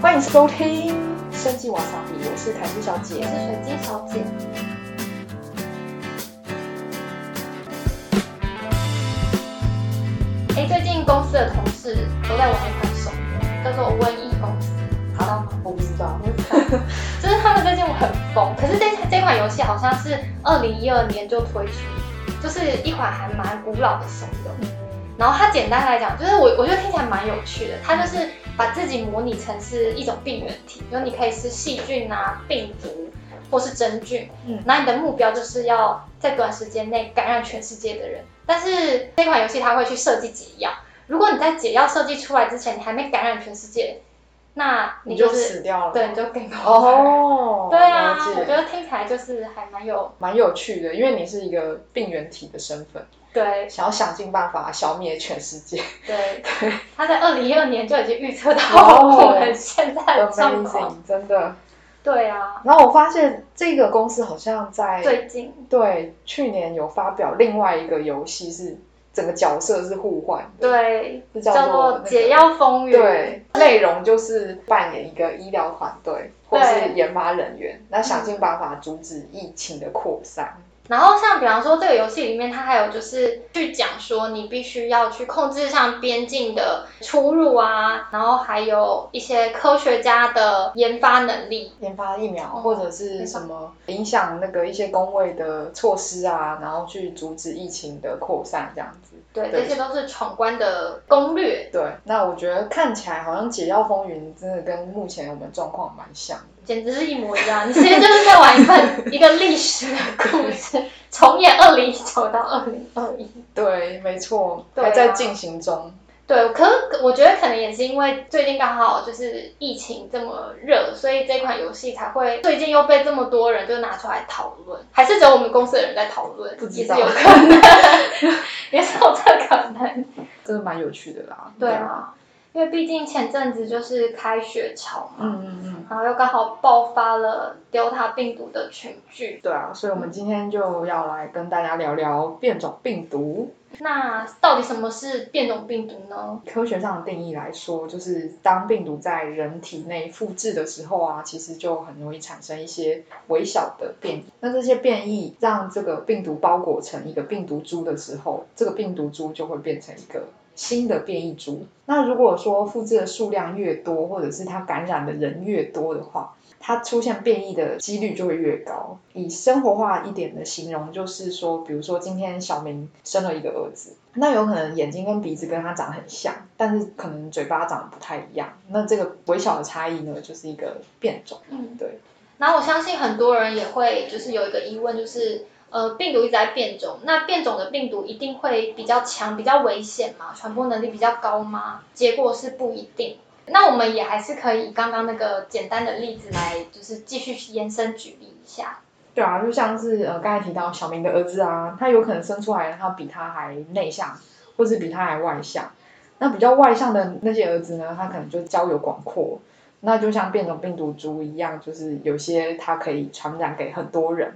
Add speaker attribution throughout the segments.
Speaker 1: 欢迎收听《生计瓦萨比》，我是凯西小姐，
Speaker 2: 我是水晶小姐。哎，最近公司的同事都在玩一款手游，叫做《瘟疫公司》，知道吗？
Speaker 1: 我不知道，
Speaker 2: 就是他们最近很疯，可是这这款游戏好像是二零一二年就推出，就是一款还蛮古老的手游。然后它简单来讲，就是我我觉得听起来蛮有趣的，它就是把自己模拟成是一种病原体，就你可以是细菌啊、病毒或是真菌，嗯，那你的目标就是要在短时间内感染全世界的人。但是这款游戏它会去设计解药，如果你在解药设计出来之前，你还没感染全世界，那
Speaker 1: 你就死掉了，
Speaker 2: 对，你就更
Speaker 1: 哦，
Speaker 2: 对啊，我觉得听起来就是还蛮有
Speaker 1: 蛮有趣的，因为你是一个病原体的身份。
Speaker 2: 对，
Speaker 1: 想要想尽办法消灭全世界。
Speaker 2: 对对，他在二零一二年就已经预测到我们现在的状况，
Speaker 1: 真的。
Speaker 2: 对啊。
Speaker 1: 然后我发现这个公司好像在
Speaker 2: 最近，
Speaker 1: 对，去年有发表另外一个游戏，是整个角色是互换
Speaker 2: 的，对，叫做《解药风云》。
Speaker 1: 对，内容就是扮演一个医疗团队或是研发人员，那想尽办法阻止疫情的扩散。
Speaker 2: 然后像比方说这个游戏里面，它还有就是去讲说你必须要去控制上边境的出入啊，然后还有一些科学家的研发能力，
Speaker 1: 研发疫苗或者是什么影响那个一些工位的措施啊，然后去阻止疫情的扩散这样子。
Speaker 2: 对，这些都是闯关的攻略。
Speaker 1: 对，那我觉得看起来好像解药风云真的跟目前我们状况蛮像。
Speaker 2: 简直是一模一样，你现在就是在玩一份一个历史的故事，重演二零一九到二零二一。
Speaker 1: 对，没错，还在进行中。
Speaker 2: 对，可是我觉得可能也是因为最近刚好就是疫情这么热，所以这款游戏才会最近又被这么多人就拿出来讨论。还是只有我们公司的人在讨论，
Speaker 1: 也是
Speaker 2: 有可能，也是有这可能。
Speaker 1: 真的蛮有趣的啦。
Speaker 2: 对啊。因为毕竟前阵子就是开学潮嘛，嗯嗯嗯，然后又刚好爆发了 Delta 病毒的群聚，
Speaker 1: 对啊，所以我们今天就要来跟大家聊聊变种病毒。
Speaker 2: 那到底什么是变种病毒呢？
Speaker 1: 科学上的定义来说，就是当病毒在人体内复制的时候啊，其实就很容易产生一些微小的变异。那这些变异让这个病毒包裹成一个病毒株的时候，这个病毒株就会变成一个。新的变异株，那如果说复制的数量越多，或者是它感染的人越多的话，它出现变异的几率就会越高。以生活化一点的形容，就是说，比如说今天小明生了一个儿子，那有可能眼睛跟鼻子跟他长得很像，但是可能嘴巴长得不太一样。那这个微小的差异呢，就是一个变种。嗯，对。
Speaker 2: 然后我相信很多人也会就是有一个疑问，就是。呃，病毒一直在变种，那变种的病毒一定会比较强、比较危险吗？传播能力比较高吗？结果是不一定。那我们也还是可以刚刚那个简单的例子来，就是继续延伸举例一下。
Speaker 1: 对啊，就像是呃刚才提到小明的儿子啊，他有可能生出来他比他还内向，或是比他还外向。那比较外向的那些儿子呢，他可能就交友广阔。那就像变种病毒株一样，就是有些它可以传染给很多人。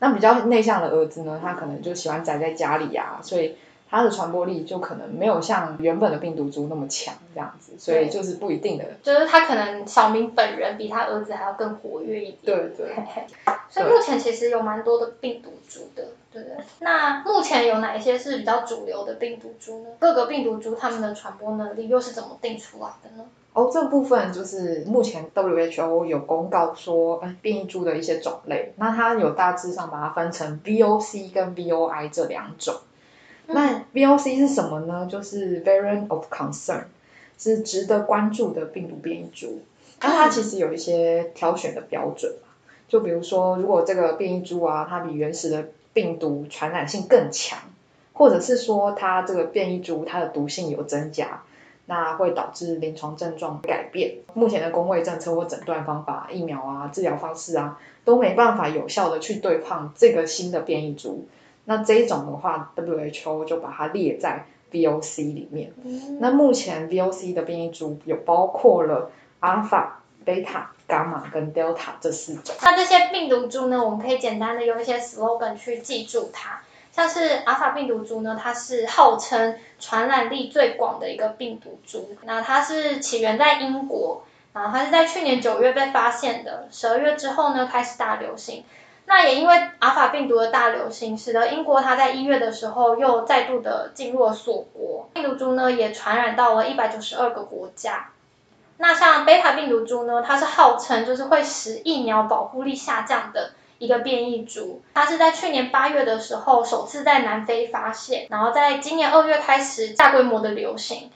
Speaker 1: 那比较内向的儿子呢，他可能就喜欢宅在家里啊，所以他的传播力就可能没有像原本的病毒株那么强，这样子，所以就是不一定的。
Speaker 2: 就是他可能小明本人比他儿子还要更活跃一点。
Speaker 1: 对对。
Speaker 2: 所以目前其实有蛮多的病毒株的，对对？那目前有哪一些是比较主流的病毒株呢？各个病毒株它们的传播能力又是怎么定出来的呢？
Speaker 1: 哦，这部分就是目前 WHO 有公告说，呃，变异株的一些种类，那它有大致上把它分成 VOC 跟 VOI 这两种。那 VOC 是什么呢？就是 Variant of Concern，是值得关注的病毒变异株。那它其实有一些挑选的标准嘛，就比如说，如果这个变异株啊，它比原始的病毒传染性更强，或者是说它这个变异株它的毒性有增加。那会导致临床症状改变。目前的工位政策或诊断方法、疫苗啊、治疗方式啊，都没办法有效的去对抗这个新的变异株。那这一种的话，WHO 就把它列在 VOC 里面。那目前 VOC 的变异株有包括了阿尔法、贝塔、伽马跟 Delta 这四种。
Speaker 2: 那这些病毒株呢，我们可以简单的用一些 slogan 去记住它。像是阿法病毒株呢，它是号称传染力最广的一个病毒株。那它是起源在英国，然后它是在去年九月被发现的，十二月之后呢开始大流行。那也因为阿法病毒的大流行，使得英国它在一月的时候又再度的进入了锁国。病毒株呢也传染到了一百九十二个国家。那像贝塔病毒株呢，它是号称就是会使疫苗保护力下降的。一个变异株，它是在去年八月的时候首次在南非发现，然后在今年二月开始大规模的流行。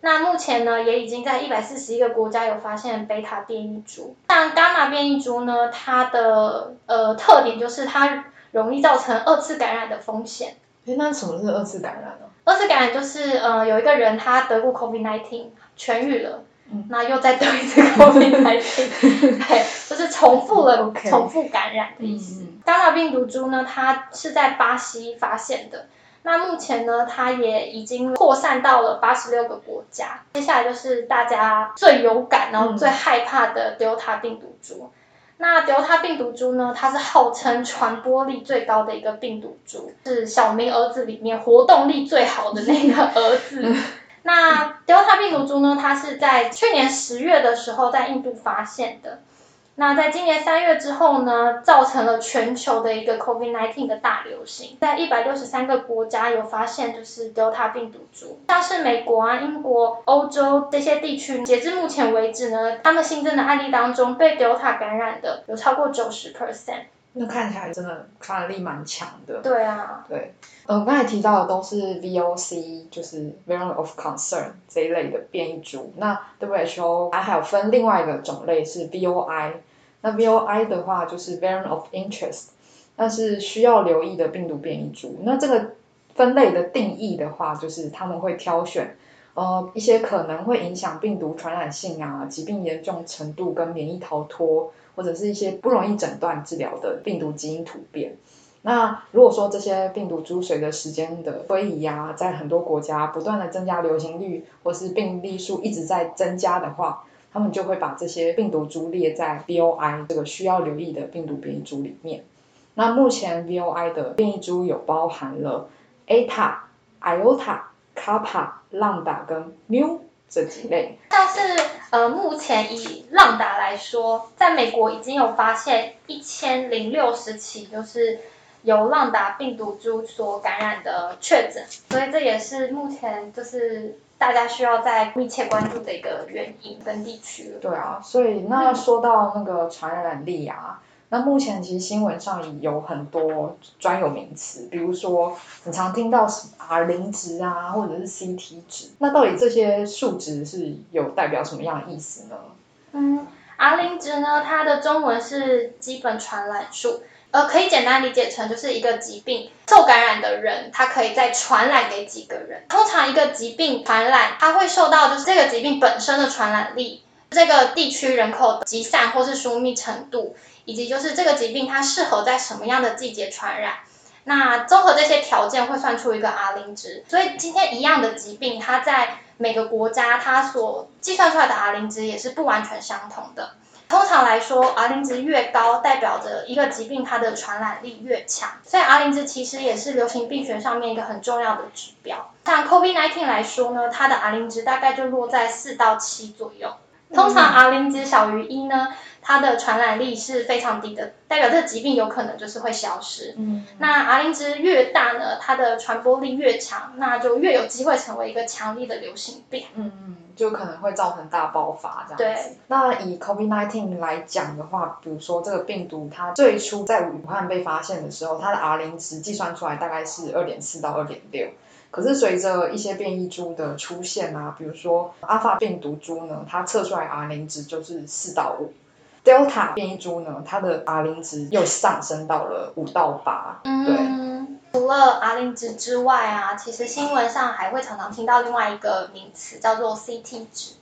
Speaker 2: 那目前呢，也已经在一百四十一个国家有发现贝塔变异株。像伽马变异株呢，它的呃特点就是它容易造成二次感染的风险。
Speaker 1: 诶，那什么是二次感染呢？
Speaker 2: 二次感染就是呃有一个人他得过 COVID-19 痊愈了。那又再得一次 COVID-19，对，就是重复了，重复感染的意思。伽马病毒株呢，它是在巴西发现的，那目前呢，它也已经扩散到了八十六个国家。接下来就是大家最有感，然后最害怕的 Delta 病毒株。那 Delta 病毒株呢，它是号称传播力最高的一个病毒株，是小明儿子里面活动力最好的那个儿子。那 Delta 病毒株呢？它是在去年十月的时候在印度发现的。那在今年三月之后呢，造成了全球的一个 COVID-19 的大流行，在一百六十三个国家有发现就是 Delta 病毒株，像是美国啊、英国、欧洲这些地区，截至目前为止呢，他们新增的案例当中被 Delta 感染的有超过九十 percent。
Speaker 1: 那看起来真的传染力蛮强的。
Speaker 2: 对啊。
Speaker 1: 对，呃，刚才提到的都是 VOC，就是 Variant of Concern 这一类的变异株。那 WHO 还还有分另外一个种类是 VOI。那 VOI 的话就是 Variant of Interest，那是需要留意的病毒变异株。那这个分类的定义的话，就是他们会挑选呃一些可能会影响病毒传染性啊、疾病严重程度跟免疫逃脱。或者是一些不容易诊断治疗的病毒基因突变。那如果说这些病毒株随着时间的推移啊，在很多国家不断的增加流行率，或是病例数一直在增加的话，他们就会把这些病毒株列在 VOI 这个需要留意的病毒变异株里面。那目前 VOI 的变异株有包含了 Eta、Iota、Kappa、Lambda 跟 Mu 这几类。
Speaker 2: 像是。呃，目前以浪达来说，在美国已经有发现一千零六十起，就是由浪达病毒株所感染的确诊，所以这也是目前就是大家需要在密切关注的一个原因跟地区。
Speaker 1: 对啊，所以那说到那个传染力啊。那目前其实新闻上有很多专有名词，比如说你常听到什么 R 零值啊，或者是 CT 值，那到底这些数值是有代表什么样的意思呢？
Speaker 2: 嗯，R 零值呢，它的中文是基本传染数，呃，可以简单理解成就是一个疾病受感染的人，他可以再传染给几个人。通常一个疾病传染，它会受到就是这个疾病本身的传染力，这个地区人口的集散或是疏密程度。以及就是这个疾病它适合在什么样的季节传染，那综合这些条件会算出一个 R 零值。所以今天一样的疾病，它在每个国家它所计算出来的 R 零值也是不完全相同的。通常来说，R 零值越高，代表着一个疾病它的传染力越强。所以 R 零值其实也是流行病学上面一个很重要的指标。像 COVID-19 来说呢，它的 R 零值大概就落在四到七左右。通常 R 零值小于一呢。它的传染力是非常低的，代表这个疾病有可能就是会消失。嗯，那 R 零值越大呢，它的传播力越强，那就越有机会成为一个强力的流行病。
Speaker 1: 嗯嗯，就可能会造成大爆发这
Speaker 2: 样子。对。
Speaker 1: 那以 COVID-19 来讲的话，比如说这个病毒它最初在武汉被发现的时候，它的 R 零值计算出来大概是二点四到二点六。可是随着一些变异株的出现啊，比如说阿法病毒株呢，它测出来 R 零值就是四到五。Delta 变异株呢，它的 R 零值又上升到了五到八。
Speaker 2: 嗯，除了 R 零值之外啊，其实新闻上还会常常听到另外一个名词叫做 CT 值。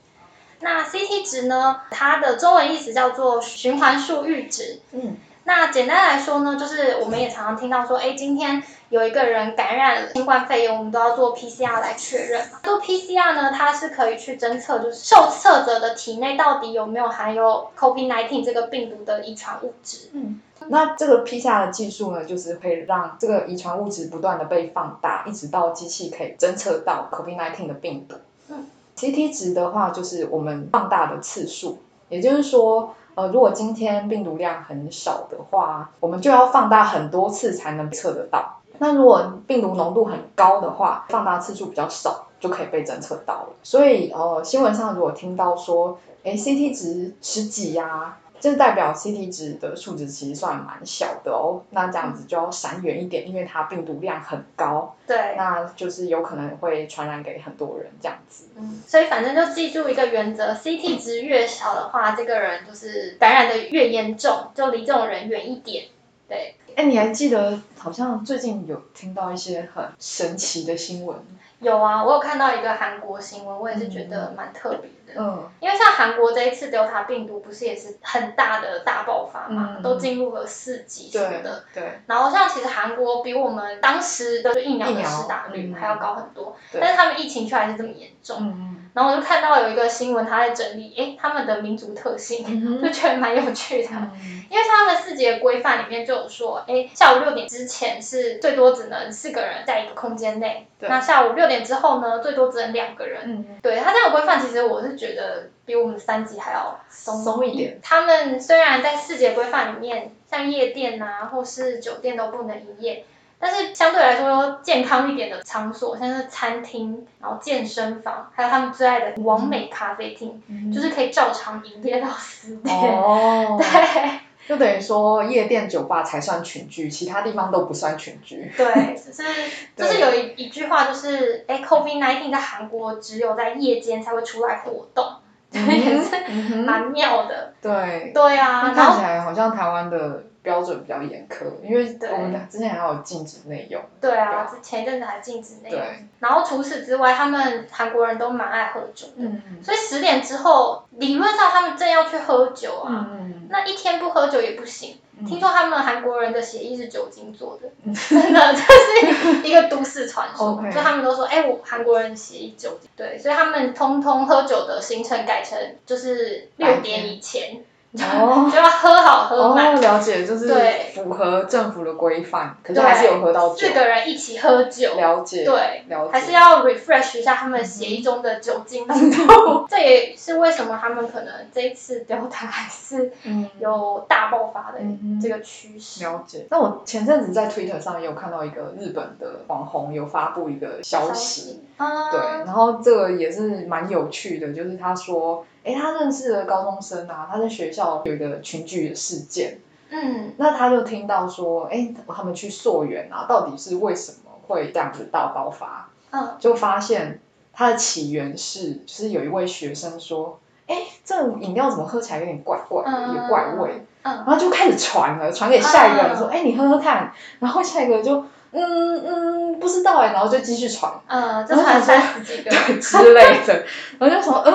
Speaker 2: 那 CT 值呢，它的中文意思叫做循环数阈值。嗯。那简单来说呢，就是我们也常常听到说，哎，今天有一个人感染了新冠肺炎，我们都要做 PCR 来确认嘛。做 PCR 呢，它是可以去侦测，就是受测者的体内到底有没有含有 COVID-19 这个病毒的遗传物质。嗯。
Speaker 1: 那这个 PCR 的技术呢，就是会让这个遗传物质不断的被放大，一直到机器可以侦测到 COVID-19 的病毒。
Speaker 2: 嗯
Speaker 1: ，CT 值的话，就是我们放大的次数，也就是说，呃，如果今天病毒量很少的话，我们就要放大很多次才能测得到。那如果病毒浓度很高的话，放大次数比较少，就可以被侦测到了。所以，呃，新闻上如果听到说，哎，CT 值十几呀、这代表 CT 值的数值其实算蛮小的哦。那这样子就要闪远一点，因为它病毒量很高，
Speaker 2: 对，
Speaker 1: 那就是有可能会传染给很多人这样子。
Speaker 2: 嗯，所以反正就记住一个原则，CT 值越小的话，这个人就是感染的越严重，就离这种人远一点。对，
Speaker 1: 哎，你还记得好像最近有听到一些很神奇的新闻？
Speaker 2: 有啊，我有看到一个韩国新闻，我也是觉得蛮特别的。
Speaker 1: 嗯
Speaker 2: 因为像韩国这一次 Delta 病毒不是也是很大的大爆发嘛，
Speaker 1: 嗯
Speaker 2: 都进入了四级什么的。
Speaker 1: 对
Speaker 2: 然后像其实韩国比我们当时的疫苗的施打率
Speaker 1: 嗯
Speaker 2: 还要高很多，
Speaker 1: 对
Speaker 2: 但是他们疫情却还是这么严重。
Speaker 1: 嗯
Speaker 2: 然后我就看到有一个新闻，他在整理，诶，他们的民族特性，
Speaker 1: 嗯
Speaker 2: 就觉得蛮有趣的。
Speaker 1: 嗯
Speaker 2: 因为像他们四级的规范里面就有说，哎，下午六点之前是最多只能四个人在一个空间内，那下午六点之后呢，最多只能两个人。
Speaker 1: 嗯
Speaker 2: 对他这样的规范，其实我是觉得比我们三级还要松
Speaker 1: 松一点。
Speaker 2: 他们虽然在四级的规范里面，像夜店啊或是酒店都不能营业。但是相对来说健康一点的场所，像是餐厅，然后健身房，还有他们最爱的完美咖啡厅，
Speaker 1: 嗯
Speaker 2: 就是可以照常营业到十点。
Speaker 1: 哦，
Speaker 2: 对，
Speaker 1: 就等于说夜店酒吧才算群聚，其他地方都不算群聚。
Speaker 2: 对，就是就是有一一句话，就是哎，COVID nineteen 在韩国只有在夜间才会出来活动，也是蛮妙的。
Speaker 1: 对，
Speaker 2: 对啊，
Speaker 1: 看起来好像台湾的标准比较严苛，因为我们之前还有禁止内用。
Speaker 2: 对啊，之前一阵子还禁止那个。
Speaker 1: 对，
Speaker 2: 然后除此之外，他们韩国人都蛮爱喝酒的，
Speaker 1: 嗯。
Speaker 2: 所以十点之后，理论上他们正要去喝酒啊，
Speaker 1: 嗯
Speaker 2: 那一天不喝酒也不行。
Speaker 1: 嗯。
Speaker 2: 听说他们韩国人的血液是酒精做的，真的，这是一个都市传说。
Speaker 1: OK
Speaker 2: 就他们都说，哎、我韩国人血液酒精，对，所以他们通通喝酒的行程改成就是六点以前，
Speaker 1: 哦。
Speaker 2: 就要喝好喝满，
Speaker 1: 哦，了解，就是
Speaker 2: 对。
Speaker 1: 符合政府的规范，可是还是有喝到酒。
Speaker 2: 四。个人一起喝酒，
Speaker 1: 了解，
Speaker 2: 对，
Speaker 1: 了解，
Speaker 2: 还是要 refresh 一下他们协议中的酒精浓度。这也是为什么他们可能这一次 Delta 还是
Speaker 1: 嗯。
Speaker 2: 有大爆发的
Speaker 1: 嗯
Speaker 2: 这个趋势。
Speaker 1: 了解。那我前阵子在 Twitter 上也有看到一个日本的网红有发布一个消息，
Speaker 2: 啊，
Speaker 1: 对，然后这个也是蛮有趣的，就是他说，诶，他认识的高中生啊，他在学校有一个群聚的事件，
Speaker 2: 嗯。
Speaker 1: 那他就听到说，诶，他们去溯源啊，到底是为什么会这样子大爆发？
Speaker 2: 嗯。
Speaker 1: 就发现它的起源是，就是有一位学生说，诶，这种饮料怎么喝起来有点怪怪的，
Speaker 2: 嗯
Speaker 1: 有怪味，
Speaker 2: 嗯。
Speaker 1: 然后就开始传了，传给下一个人
Speaker 2: 嗯
Speaker 1: 说，诶，你喝喝看，然后下一个就，嗯嗯，不知道哎，然后就继续传。
Speaker 2: 嗯，就传三十几个，
Speaker 1: 对之类的，然后就说，呃，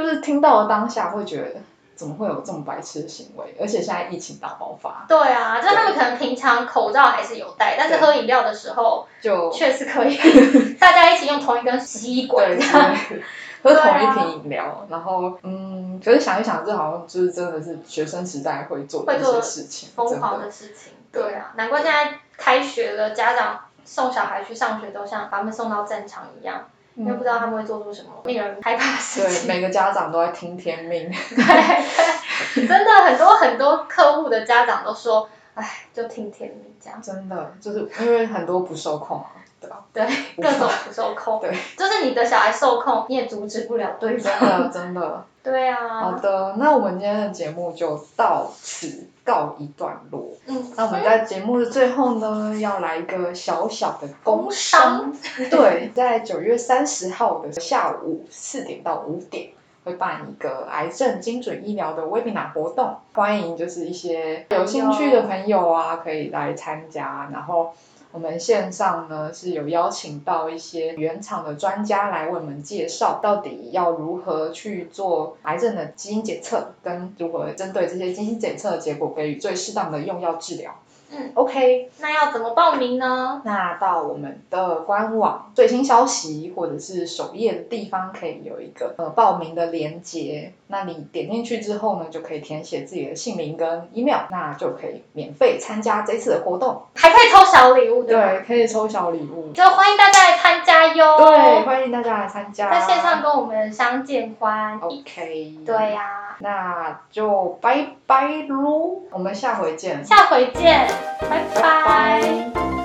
Speaker 1: 就是听到了当下会觉得，怎么会有这么白痴的行为？而且现在疫情大爆发，
Speaker 2: 对啊，就是他们可能平常口罩还是有戴，但是喝饮料的时候
Speaker 1: 就
Speaker 2: 确实可以，大家一起用同一根吸管
Speaker 1: 喝同一瓶饮料，然后嗯，可是想一想，这好像就是真的是学生时代会做的一些事情，
Speaker 2: 疯，狂的事情。对啊，难怪现在开学了，家长送小孩去上学都像把他们送到战场一样，因为不知道他们会做出什么令人害怕的事
Speaker 1: 情对，每个家长都在听天命，
Speaker 2: 对 对，真的很多很多客户的家长都说，哎，就听天命这样。
Speaker 1: 真的就是因为很多不受控啊，对吧？
Speaker 2: 对，各种不受控，
Speaker 1: 对，
Speaker 2: 就是你的小孩受控，你也阻止不了对方
Speaker 1: 真
Speaker 2: 方。
Speaker 1: 的真的。
Speaker 2: 对啊
Speaker 1: 好
Speaker 2: 啊，
Speaker 1: 的，那我们今天的节目就到此告一段落。
Speaker 2: 嗯，
Speaker 1: 那我们在节目的最后呢，要来一个小小的工商。对，在九月三十号的下午四点到五点，会办一个癌症精准医疗的 webinar 活动，欢迎就是一些有兴趣的朋友啊，可以来参加。然后我们线上呢是有邀请到一些原厂的专家来为我们介绍，到底要如何去做癌症的基因检测，跟如何针对这些基因检测的结果给予最适当的用药治疗。
Speaker 2: 嗯
Speaker 1: ，OK。
Speaker 2: 那要怎么报名呢？
Speaker 1: 那到我们的官网最新消息或者是首页的地方，可以有一个呃报名的连接。那你点进去之后呢，就可以填写自己的姓名跟 email，那就可以免费参加这次的活动。
Speaker 2: 还可以抽小礼物，对
Speaker 1: 可以抽小礼物。
Speaker 2: 就欢迎大家来参加哟。
Speaker 1: 对，，欢迎大家来参加。
Speaker 2: 在线上跟我们相见欢。
Speaker 1: OK。
Speaker 2: 对呀、
Speaker 1: 那就拜拜喽，我们下回见。
Speaker 2: 下回见，拜
Speaker 1: 拜。